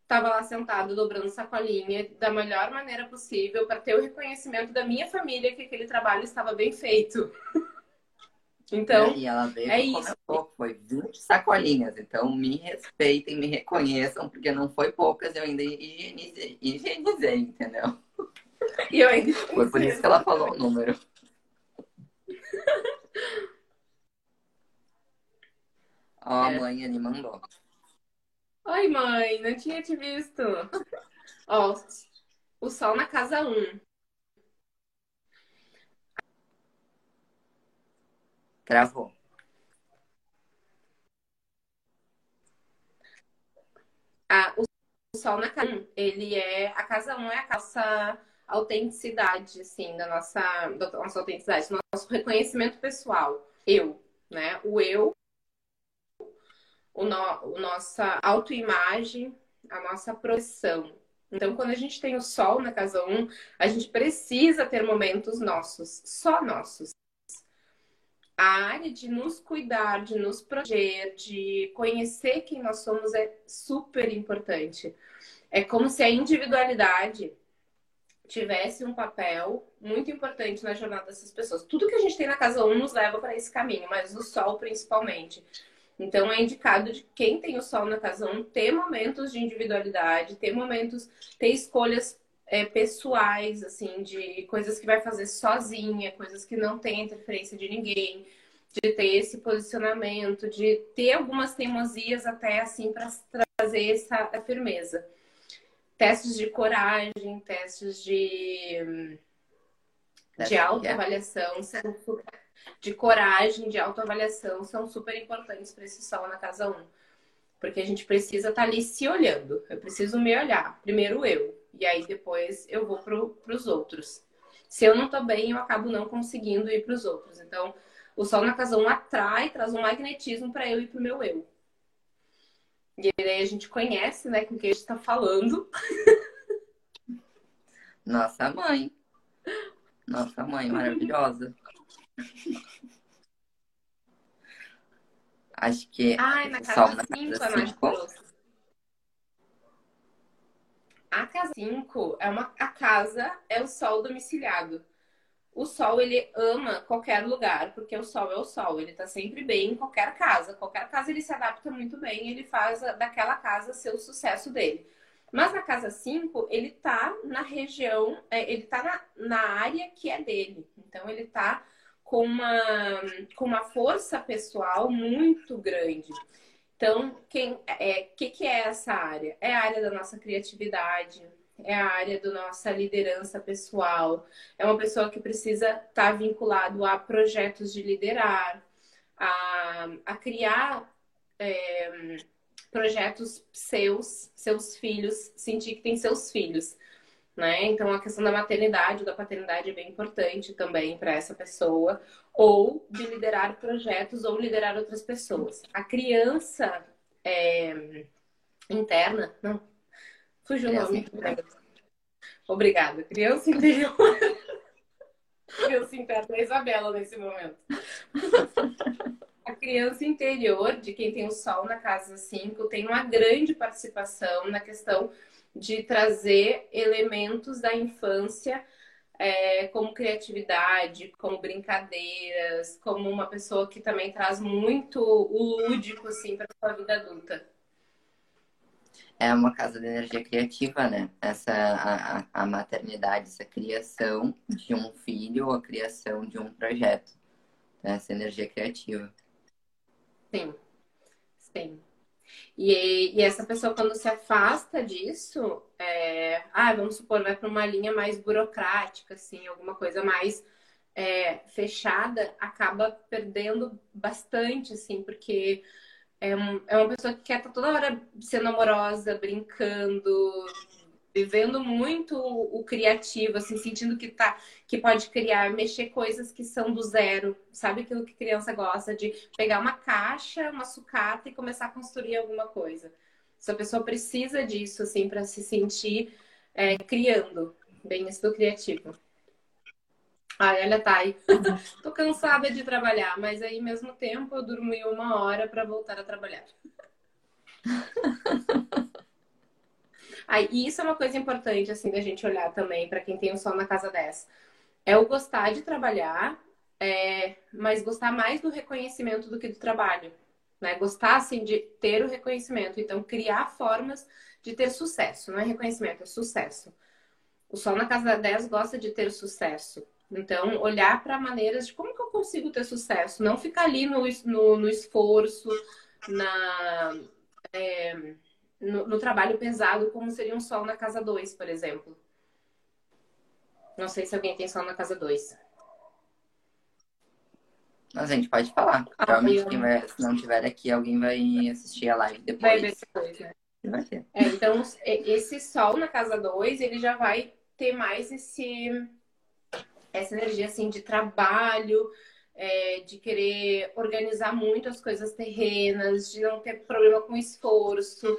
estava lá sentado dobrando sacolinha da melhor maneira possível para ter o reconhecimento da minha família que aquele trabalho estava bem feito. Então, e ela veio é e comentou, foi 20 sacolinhas. Então, me respeitem, me reconheçam, porque não foi poucas, eu ainda higienizei, higienizei entendeu? E eu ainda Foi por isso que ela falou o número. Ó, a é. mãe ali mandou. Oi, mãe, não tinha te visto. Ó, o sol na casa 1. Um. Travou. Ah, o sol na casa 1, um, ele é. A casa 1 um é a nossa autenticidade, assim, da nossa, da nossa autenticidade, do nosso reconhecimento pessoal. Eu, né? O eu o, no, a nossa autoimagem, a nossa projeção. Então, quando a gente tem o sol na casa 1, a gente precisa ter momentos nossos, só nossos. A área de nos cuidar, de nos proteger, de conhecer quem nós somos é super importante. É como se a individualidade tivesse um papel muito importante na jornada dessas pessoas. Tudo que a gente tem na casa 1 nos leva para esse caminho, mas o sol principalmente. Então é indicado de quem tem o sol na casa 1 ter momentos de individualidade, ter momentos, ter escolhas é, pessoais, assim, de coisas que vai fazer sozinha, coisas que não tem interferência de ninguém, de ter esse posicionamento, de ter algumas teimosias até assim para trazer essa firmeza. Testes de coragem, testes de, de autoavaliação de coragem, de autoavaliação são super importantes para esse sol na casa 1. Porque a gente precisa estar tá ali se olhando. Eu preciso me olhar. Primeiro eu. E aí depois eu vou para os outros. Se eu não estou bem, eu acabo não conseguindo ir para os outros. Então, o sol na casa 1 atrai, traz um magnetismo para eu ir para o meu eu. E aí a gente conhece, né, com quem a gente está falando. Nossa mãe. Nossa mãe maravilhosa. Acho que. Ai, na casa 5 a Nath trouxe. A casa 5 é uma a casa é o sol domiciliado. O sol ele ama qualquer lugar, porque o sol é o sol, ele tá sempre bem em qualquer casa. Qualquer casa ele se adapta muito bem, ele faz daquela casa ser o sucesso dele. Mas na casa 5, ele tá na região, é, ele tá na, na área que é dele. Então ele tá com uma, com uma força pessoal muito grande. Então, quem é que, que é essa área? É a área da nossa criatividade, é a área da nossa liderança pessoal, é uma pessoa que precisa estar tá vinculado a projetos de liderar, a, a criar é, projetos seus, seus filhos, sentir que tem seus filhos. Né? Então, a questão da maternidade, da paternidade é bem importante também para essa pessoa ou de liderar projetos ou liderar outras pessoas. A criança é, interna, não, fugiu o nome. Obrigada. Criança interior. criança interna é Isabela nesse momento. A criança interior, de quem tem o sol na casa 5, tem uma grande participação na questão de trazer elementos da infância é, como criatividade, como brincadeiras, como uma pessoa que também traz muito o lúdico assim para sua vida adulta. É uma casa de energia criativa, né? Essa a, a maternidade, essa criação de um filho, a criação de um projeto, né? essa energia criativa. Sim, sim. E, e essa pessoa, quando se afasta disso, é, ah, vamos supor, vai para uma linha mais burocrática, assim, alguma coisa mais é, fechada, acaba perdendo bastante, assim, porque é, um, é uma pessoa que quer estar toda hora sendo amorosa, brincando, vivendo muito o criativo, assim, sentindo que tá, que pode criar, mexer coisas que são do zero, sabe aquilo que criança gosta de pegar uma caixa, uma sucata e começar a construir alguma coisa. Essa pessoa precisa disso, assim, para se sentir é, criando, bem isso do criativo. Ai, olha, Thay, tô cansada de trabalhar, mas aí, mesmo tempo, eu dormi uma hora para voltar a trabalhar. Aí, e isso é uma coisa importante, assim, da gente olhar também para quem tem o sol na casa 10. É o gostar de trabalhar, é, mas gostar mais do reconhecimento do que do trabalho. Né? Gostar, assim, de ter o reconhecimento. Então, criar formas de ter sucesso. Não é reconhecimento, é sucesso. O sol na casa 10 gosta de ter sucesso. Então, olhar para maneiras de como que eu consigo ter sucesso. Não ficar ali no, no, no esforço, na... É, no, no trabalho pesado, como seria um sol na casa 2, por exemplo. Não sei se alguém tem sol na casa 2. Mas a gente pode falar. Ah, Provavelmente, quem vai, se não tiver aqui, alguém vai assistir a live depois. Vai ver depois, né? Vai ter. É, então, esse sol na casa 2, ele já vai ter mais esse, essa energia, assim, de trabalho, é, de querer organizar muito as coisas terrenas, de não ter problema com esforço,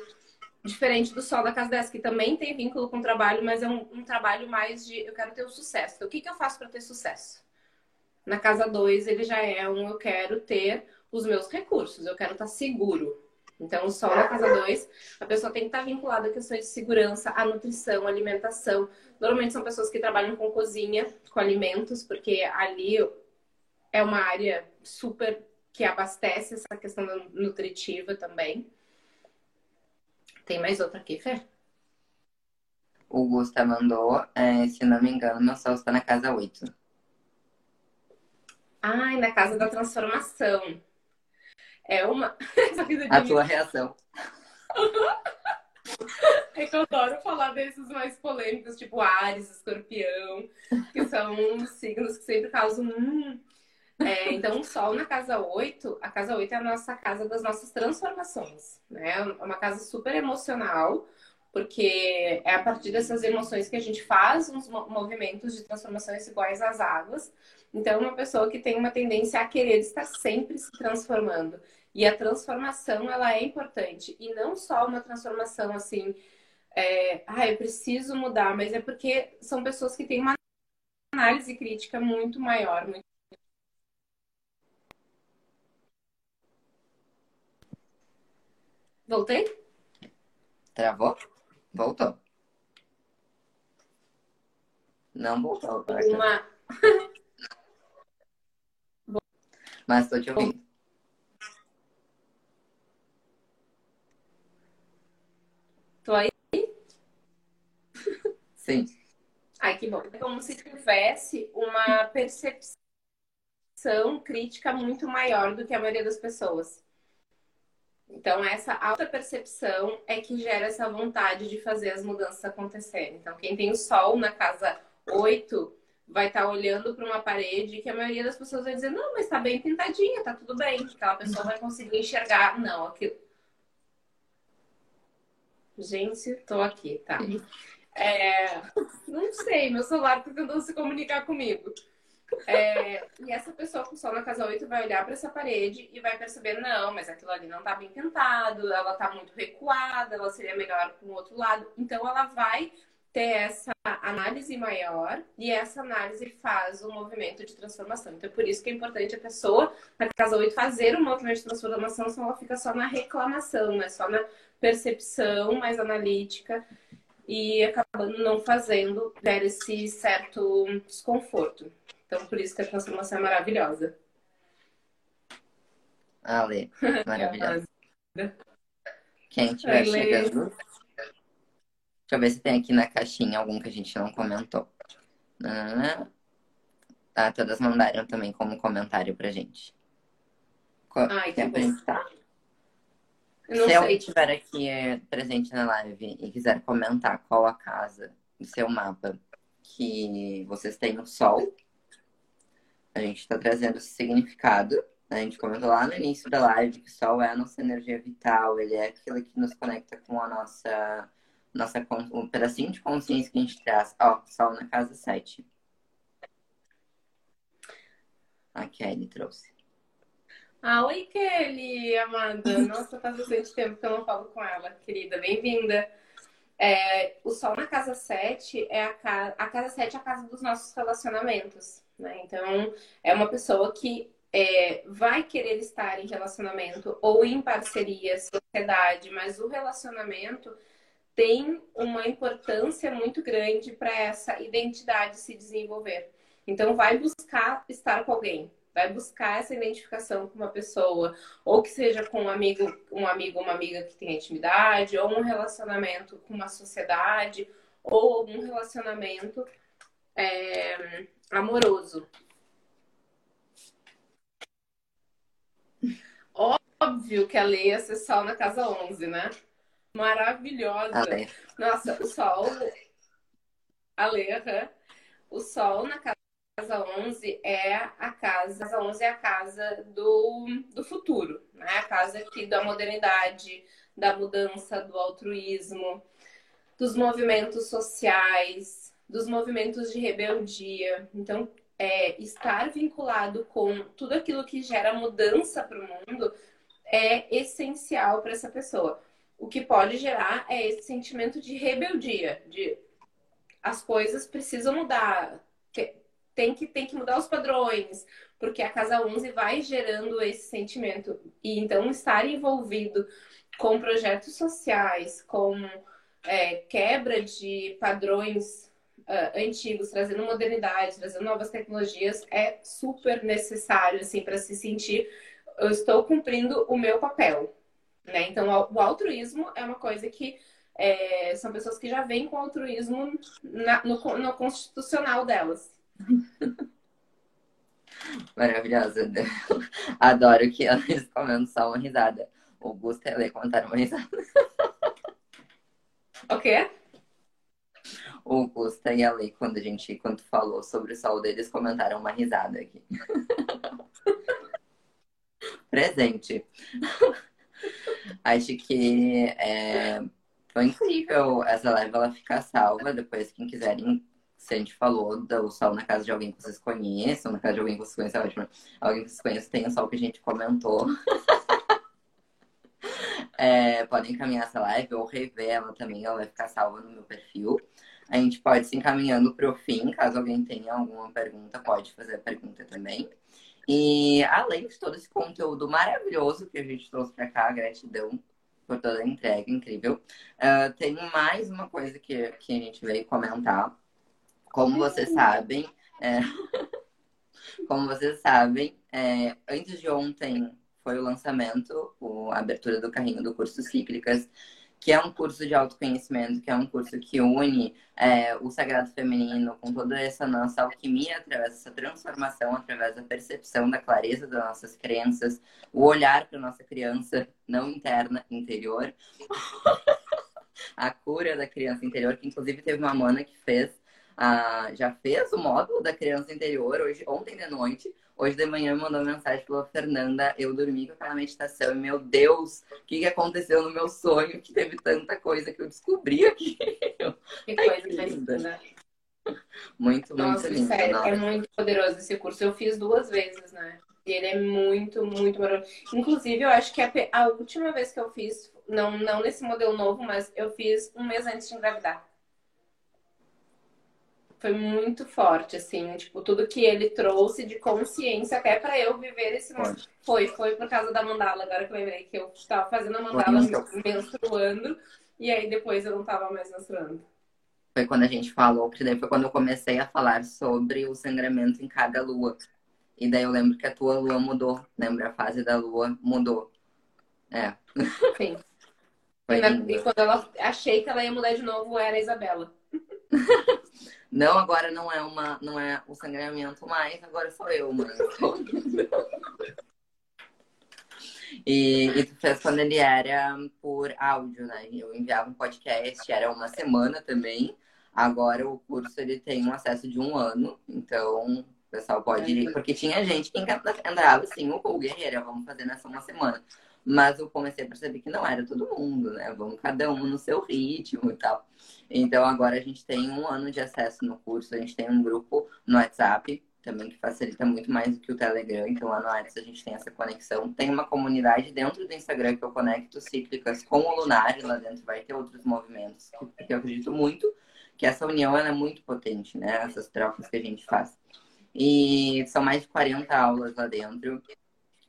Diferente do Sol da Casa 10, que também tem vínculo com o trabalho, mas é um, um trabalho mais de eu quero ter o sucesso. Então, o que, que eu faço para ter sucesso? Na Casa 2, ele já é um eu quero ter os meus recursos, eu quero estar seguro. Então, o Sol da Casa 2, a pessoa tem que estar vinculada a questões de segurança, a nutrição, alimentação. Normalmente são pessoas que trabalham com cozinha, com alimentos, porque ali é uma área super que abastece essa questão nutritiva também. Tem mais outra aqui, Fê? O Gusta mandou, é, se não me engano, meu sol está na casa 8. Ai, na casa da transformação. É uma. A tua reação. é que eu adoro falar desses mais polêmicos, tipo Ares, Escorpião, que são signos que sempre causam. Hum, é, então, o Sol na casa 8, a casa 8 é a nossa casa das nossas transformações, né? É uma casa super emocional, porque é a partir dessas emoções que a gente faz uns movimentos de transformações iguais às águas. Então, uma pessoa que tem uma tendência a querer estar sempre se transformando. E a transformação, ela é importante. E não só uma transformação assim, é, ah, eu preciso mudar, mas é porque são pessoas que têm uma análise crítica muito maior. Muito... Voltei? Travou? Voltou. Não voltou. Uma... Mas estou te ouvindo. Tô aí? Sim. Ai, que bom. É como se tivesse uma percepção crítica muito maior do que a maioria das pessoas. Então, essa alta percepção é que gera essa vontade de fazer as mudanças acontecerem. Então, quem tem o sol na casa 8 vai estar tá olhando para uma parede que a maioria das pessoas vai dizer: não, mas está bem pintadinha, tá tudo bem. Aquela pessoa vai conseguir enxergar. Não, aquilo. Gente, tô aqui, tá. É... Não sei, meu celular tá tentando se comunicar comigo. É, e essa pessoa com sol na casa 8 vai olhar para essa parede e vai perceber: não, mas aquilo ali não tá bem pintado, ela tá muito recuada, ela seria melhor com o outro lado. Então, ela vai ter essa análise maior e essa análise faz o um movimento de transformação. Então, é por isso que é importante a pessoa, na casa 8, fazer o um movimento de transformação, senão ela fica só na reclamação, né? só na percepção mais analítica e acabando não fazendo, gera esse certo desconforto. Então, por isso que a transformação é maravilhosa. Ale, maravilhosa. Quem estiver chegando. Deixa eu ver se tem aqui na caixinha algum que a gente não comentou. Ah, todas mandaram também como comentário pra gente. Ai, que bom. Tá? Se alguém estiver aqui é, presente na live e quiser comentar qual a casa do seu mapa que vocês têm o sol, a gente está trazendo esse significado. Né? A gente comentou lá no início da live que o Sol é a nossa energia vital, ele é aquilo que nos conecta com a nossa, nossa um pedacinho de consciência que a gente traz. Ó, Sol na casa 7. A Kelly trouxe. Ah, oi, Kelly, amada. Nossa, faz bastante tempo que eu não falo com ela, querida. Bem-vinda. É, o Sol na casa 7 é a casa. A casa 7 é a casa dos nossos relacionamentos. Né? Então, é uma pessoa que é, vai querer estar em relacionamento ou em parceria, sociedade, mas o relacionamento tem uma importância muito grande para essa identidade se desenvolver. Então, vai buscar estar com alguém, vai buscar essa identificação com uma pessoa, ou que seja com um amigo, um amigo, uma amiga que tem intimidade, ou um relacionamento com uma sociedade, ou algum relacionamento é, amoroso. Óbvio que a lei ser sol na casa 11, né? Maravilhosa. Nossa, o sol. A lei, uhum. O sol na casa 11 é a casa. A casa 11 é a casa do, do futuro, né? A casa aqui da modernidade, da mudança, do altruísmo, dos movimentos sociais, dos movimentos de rebeldia. Então, é, estar vinculado com tudo aquilo que gera mudança para o mundo é essencial para essa pessoa. O que pode gerar é esse sentimento de rebeldia, de as coisas precisam mudar, tem que, tem que mudar os padrões, porque a casa 11 vai gerando esse sentimento. E então estar envolvido com projetos sociais, com é, quebra de padrões uh, antigos, trazendo modernidade, trazendo novas tecnologias, é super necessário, assim, para se sentir, eu estou cumprindo o meu papel, né? Então, o altruísmo é uma coisa que é, são pessoas que já vêm com altruísmo na, no, no constitucional delas. Maravilhosa. Adoro que elas comentam só uma risada. O Gusto e a comentaram uma risada. O quê? o Gusta e a Lei, quando a gente, quando falou sobre o sol deles, comentaram uma risada aqui. Presente. Acho que é, Foi incrível. Essa live ela fica salva. Depois, quem quiserem, se a gente falou do sol na casa de alguém que vocês conheçam, na casa de alguém que vocês conhecem, é ótimo. Alguém que vocês conhecem, tem o sol que a gente comentou. é, podem encaminhar essa live ou rever ela também, ela vai ficar salva no meu perfil. A gente pode se encaminhando para o fim, caso alguém tenha alguma pergunta, pode fazer a pergunta também. E além de todo esse conteúdo maravilhoso que a gente trouxe para cá, gratidão por toda a entrega, incrível. Uh, tem mais uma coisa que, que a gente veio comentar. Como vocês sabem, é... como vocês sabem, é... antes de ontem foi o lançamento, a abertura do carrinho do curso Cíclicas que é um curso de autoconhecimento, que é um curso que une é, o sagrado feminino com toda essa nossa alquimia, através dessa transformação, através da percepção da clareza das nossas crenças, o olhar para nossa criança não interna, interior, a cura da criança interior, que inclusive teve uma mana que fez, uh, já fez o módulo da criança interior hoje, ontem de noite, Hoje de manhã me mandou mensagem falou, Fernanda, eu dormi com aquela meditação e, meu Deus, o que, que aconteceu no meu sonho? Que teve tanta coisa que eu descobri aqui. Que coisa linda. Né? Muito, Nossa, muito lindo. Sério, é muito poderoso esse curso. Eu fiz duas vezes, né? E ele é muito, muito maravilhoso. Inclusive, eu acho que a, a última vez que eu fiz, não, não nesse modelo novo, mas eu fiz um mês antes de engravidar foi muito forte, assim, tipo, tudo que ele trouxe de consciência até para eu viver esse momento. Foi, foi por causa da mandala, agora que eu lembrei que eu estava fazendo a mandala menstruando, e aí depois eu não estava mais menstruando. Foi quando a gente falou, porque daí foi quando eu comecei a falar sobre o sangramento em cada lua. E daí eu lembro que a tua lua mudou, lembra? A fase da lua mudou. É. Sim. e, na, e quando ela achei que ela ia mudar de novo, era a Isabela. Não, agora não é uma, não é o sangramento mais, agora sou eu, mano. E, e tu fez quando ele era por áudio, né? Eu enviava um podcast, era uma semana também. Agora o curso ele tem um acesso de um ano, então o pessoal pode ir. Porque tinha gente que entrava assim, o guerreira, vamos fazer nessa uma semana. Mas eu comecei a perceber que não era todo mundo, né? Vamos cada um no seu ritmo e tal. Então agora a gente tem um ano de acesso no curso, a gente tem um grupo no WhatsApp também que facilita muito mais do que o Telegram. Então lá no WhatsApp a gente tem essa conexão. Tem uma comunidade dentro do Instagram que eu conecto cíclicas com o Lunar, lá dentro vai ter outros movimentos, que eu acredito muito que essa união é muito potente, né? Essas trocas que a gente faz. E são mais de 40 aulas lá dentro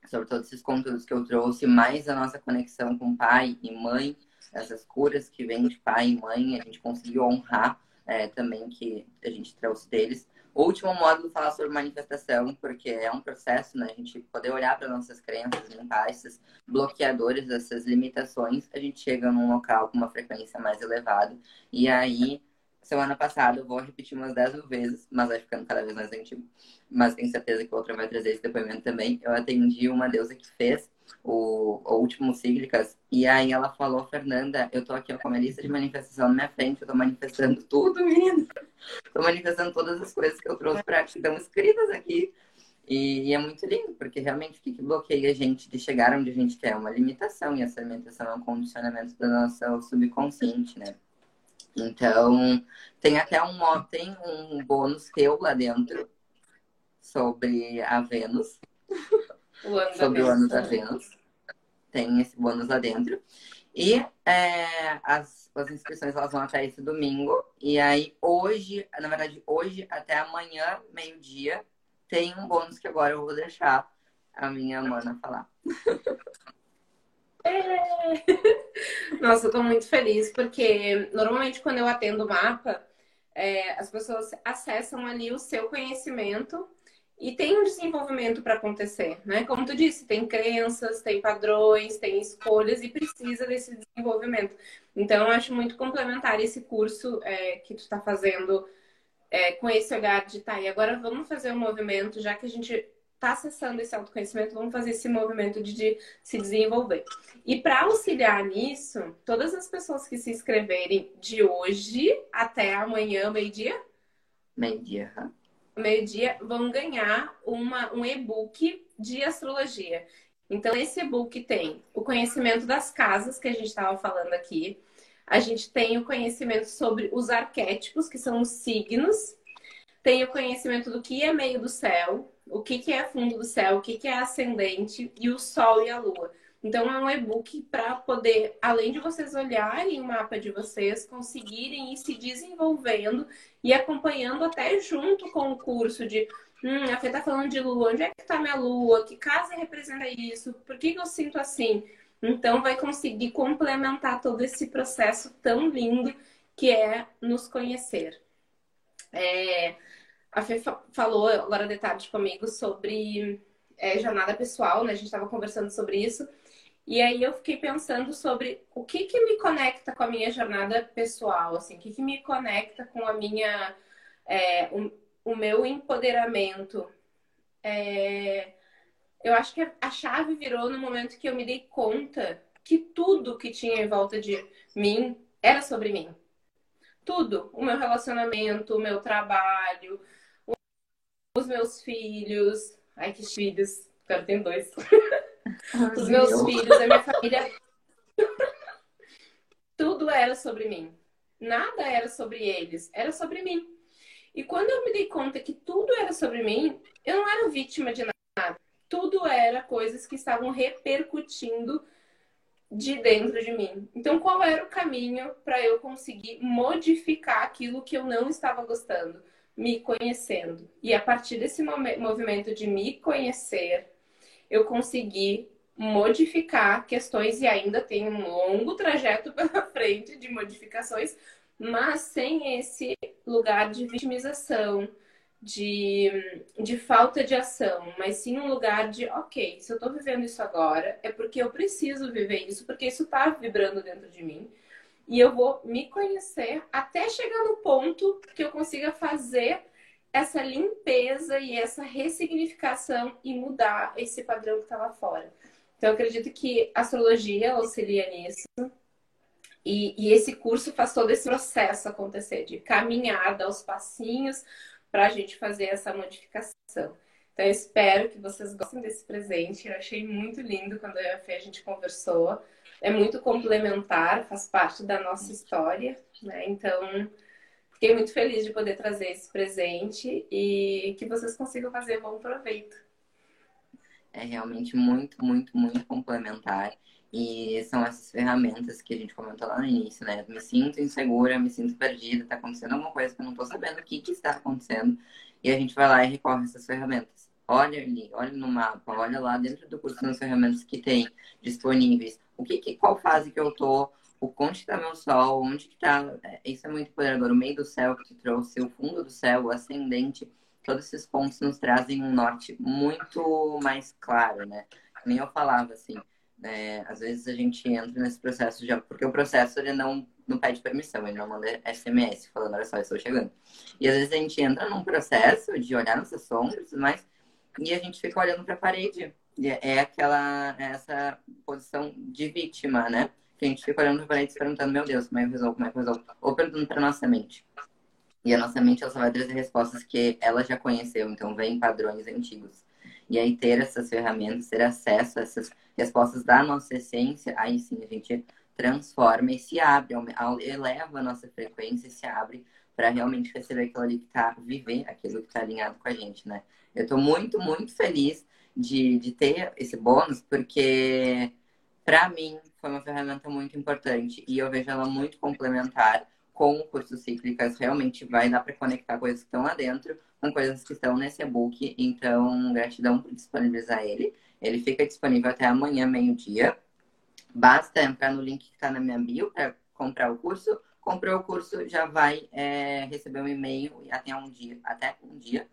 sobre todos esses conteúdos que eu trouxe, mais a nossa conexão com pai e mãe, essas curas que vêm de pai e mãe, a gente conseguiu honrar é, também que a gente trouxe deles. O último módulo falar sobre manifestação, porque é um processo, né? A gente poder olhar para nossas crenças, limpar esses bloqueadores, essas limitações, a gente chega num local com uma frequência mais elevada. E aí semana passada, eu vou repetir umas 10 mil vezes, mas vai ficando cada vez mais antigo. Mas tenho certeza que outra vai trazer esse depoimento também. Eu atendi uma deusa que fez o, o último Cíclicas, e aí ela falou, Fernanda, eu tô aqui com a lista de manifestação na minha frente, eu tô manifestando tudo, menina. Tô manifestando todas as coisas que eu trouxe pra ti, estão escritas aqui. E, e, é muito lindo, porque realmente o que, que bloqueia a gente de chegar onde a gente quer? Uma limitação, e essa limitação é um condicionamento do nosso subconsciente, né? Então, tem até um, tem um bônus teu lá dentro sobre a Vênus. O sobre o ano da Vênus. Tem esse bônus lá dentro. E é, as, as inscrições elas vão até esse domingo. E aí, hoje, na verdade, hoje até amanhã, meio-dia, tem um bônus que agora eu vou deixar a minha mana falar. É. Nossa, eu tô muito feliz, porque normalmente quando eu atendo o mapa, é, as pessoas acessam ali o seu conhecimento e tem um desenvolvimento para acontecer, né? Como tu disse, tem crenças, tem padrões, tem escolhas e precisa desse desenvolvimento. Então, eu acho muito complementar esse curso é, que tu está fazendo é, com esse olhar de tá, e agora vamos fazer um movimento, já que a gente está acessando esse autoconhecimento, vamos fazer esse movimento de, de se desenvolver. E para auxiliar nisso, todas as pessoas que se inscreverem de hoje até amanhã, meio-dia? Meio-dia. Meio-dia, vão ganhar uma, um e-book de astrologia. Então, esse e-book tem o conhecimento das casas que a gente estava falando aqui, A gente tem o conhecimento sobre os arquétipos, que são os signos. Tem o conhecimento do que é meio do céu, o que, que é fundo do céu, o que, que é ascendente e o sol e a lua. Então é um e-book para poder, além de vocês olharem o mapa de vocês, conseguirem ir se desenvolvendo e acompanhando até junto com o curso de hum, a Fê tá falando de lua, onde é que tá minha lua? Que casa representa isso? Por que, que eu sinto assim? Então vai conseguir complementar todo esse processo tão lindo que é nos conhecer. É, a Fê falou agora de tarde comigo sobre é, jornada pessoal, né? A gente estava conversando sobre isso. E aí eu fiquei pensando sobre o que que me conecta com a minha jornada pessoal, assim, o que que me conecta com a minha, é, o, o, meu empoderamento. É, eu acho que a chave virou no momento que eu me dei conta que tudo que tinha em volta de mim era sobre mim. Tudo. O meu relacionamento, o meu trabalho, os meus filhos. Ai, que filhos. Agora tem dois. os meus meu. filhos, a minha família. Tudo era sobre mim. Nada era sobre eles, era sobre mim. E quando eu me dei conta que tudo era sobre mim, eu não era vítima de nada. Tudo era coisas que estavam repercutindo de dentro de mim. Então, qual era o caminho para eu conseguir modificar aquilo que eu não estava gostando? Me conhecendo. E a partir desse movimento de me conhecer, eu consegui modificar questões e ainda tem um longo trajeto pela frente de modificações, mas sem esse lugar de vitimização, de, de falta de ação, mas sim um lugar de, ok, se eu tô vivendo isso agora, é porque eu preciso viver isso, porque isso tá vibrando dentro de mim. E eu vou me conhecer até chegar no ponto que eu consiga fazer essa limpeza e essa ressignificação e mudar esse padrão que estava fora. Então, eu acredito que a astrologia auxilia nisso. E, e, esse curso faz todo esse processo acontecer, de caminhada aos passinhos para a gente fazer essa modificação. Então, eu espero que vocês gostem desse presente. Eu achei muito lindo quando eu e a Fê a gente conversou. É muito complementar, faz parte da nossa história, né? Então, Fiquei muito feliz de poder trazer esse presente e que vocês consigam fazer bom proveito. É realmente muito, muito, muito complementar. E são essas ferramentas que a gente comentou lá no início, né? Me sinto insegura, me sinto perdida, tá acontecendo alguma coisa que eu não tô sabendo o que, que está acontecendo. E a gente vai lá e recorre a essas ferramentas. Olha ali, olha no mapa, olha lá dentro do curso das ferramentas que tem disponíveis. O que, que qual fase que eu tô, onde está meu sol, onde está. É, isso é muito empoderador. O meio do céu que tu trouxe, o fundo do céu, o ascendente, todos esses pontos nos trazem um norte muito mais claro, né? Nem eu falava assim. né às vezes a gente entra nesse processo já, porque o processo ele não, não pede permissão, ele não manda SMS falando, olha só, eu estou chegando. E às vezes a gente entra num processo de olhar nossas sombras, mas e a gente fica olhando para a parede. É aquela essa posição de vítima, né? Que a gente fica olhando para eles perguntando, meu Deus, como é que eu resolvo, como é que eu resolvo? Ou perguntando para nossa mente. E a nossa mente ela só vai trazer respostas que ela já conheceu, então vem padrões antigos. E aí ter essas ferramentas, ter acesso a essas respostas da nossa essência, aí sim a gente transforma e se abre, eleva a nossa frequência e se abre para realmente receber aquilo ali que tá, viver aquilo que está alinhado com a gente, né? Eu estou muito, muito feliz de, de ter esse bônus, porque para mim foi uma ferramenta muito importante e eu vejo ela muito complementar com o curso Cíclicas. Realmente vai dar para conectar coisas que estão lá dentro com coisas que estão nesse e-book. Então, gratidão por disponibilizar ele. Ele fica disponível até amanhã, meio-dia. Basta entrar no link que está na minha bio para comprar o curso. Comprou o curso, já vai é, receber um e-mail até um dia, até um dia,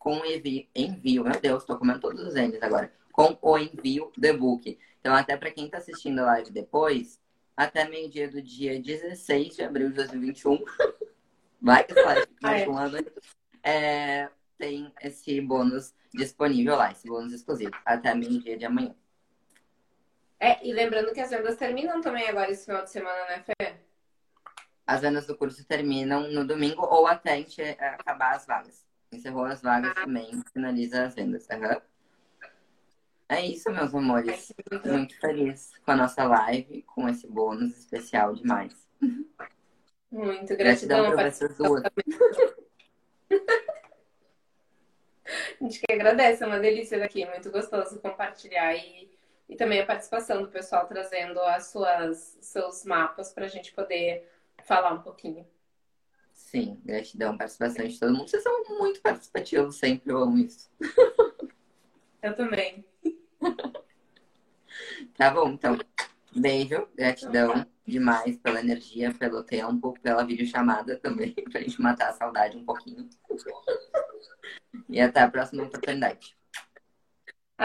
com envio, envio. Meu Deus, estou comendo todos os N's agora. Com o envio do e-book. Então, até para quem está assistindo a live depois, até meio-dia do dia 16 de abril de 2021, vai que essa live mais um ano, é, tem esse bônus disponível lá, esse bônus exclusivo, até meio-dia de amanhã. É, e lembrando que as vendas terminam também agora esse final de semana, né, Fê? As vendas do curso terminam no domingo ou até a gente acabar as vagas. Encerrou as vagas ah. também, finaliza as vendas. Uhum. É isso, meus amores. Muito feliz com a nossa live, com esse bônus especial demais. Muito gratidão, gratidão para essas duas. A gente que agradece, é uma delícia daqui, muito gostoso compartilhar e, e também a participação do pessoal trazendo as suas seus mapas para a gente poder falar um pouquinho. Sim, gratidão, participação de todo mundo. Vocês são muito participativos, sempre eu amo isso. Eu também. Tá bom, então. Beijo, gratidão demais pela energia, pelo tempo, pela videochamada também, pra gente matar a saudade um pouquinho. E até a próxima oportunidade.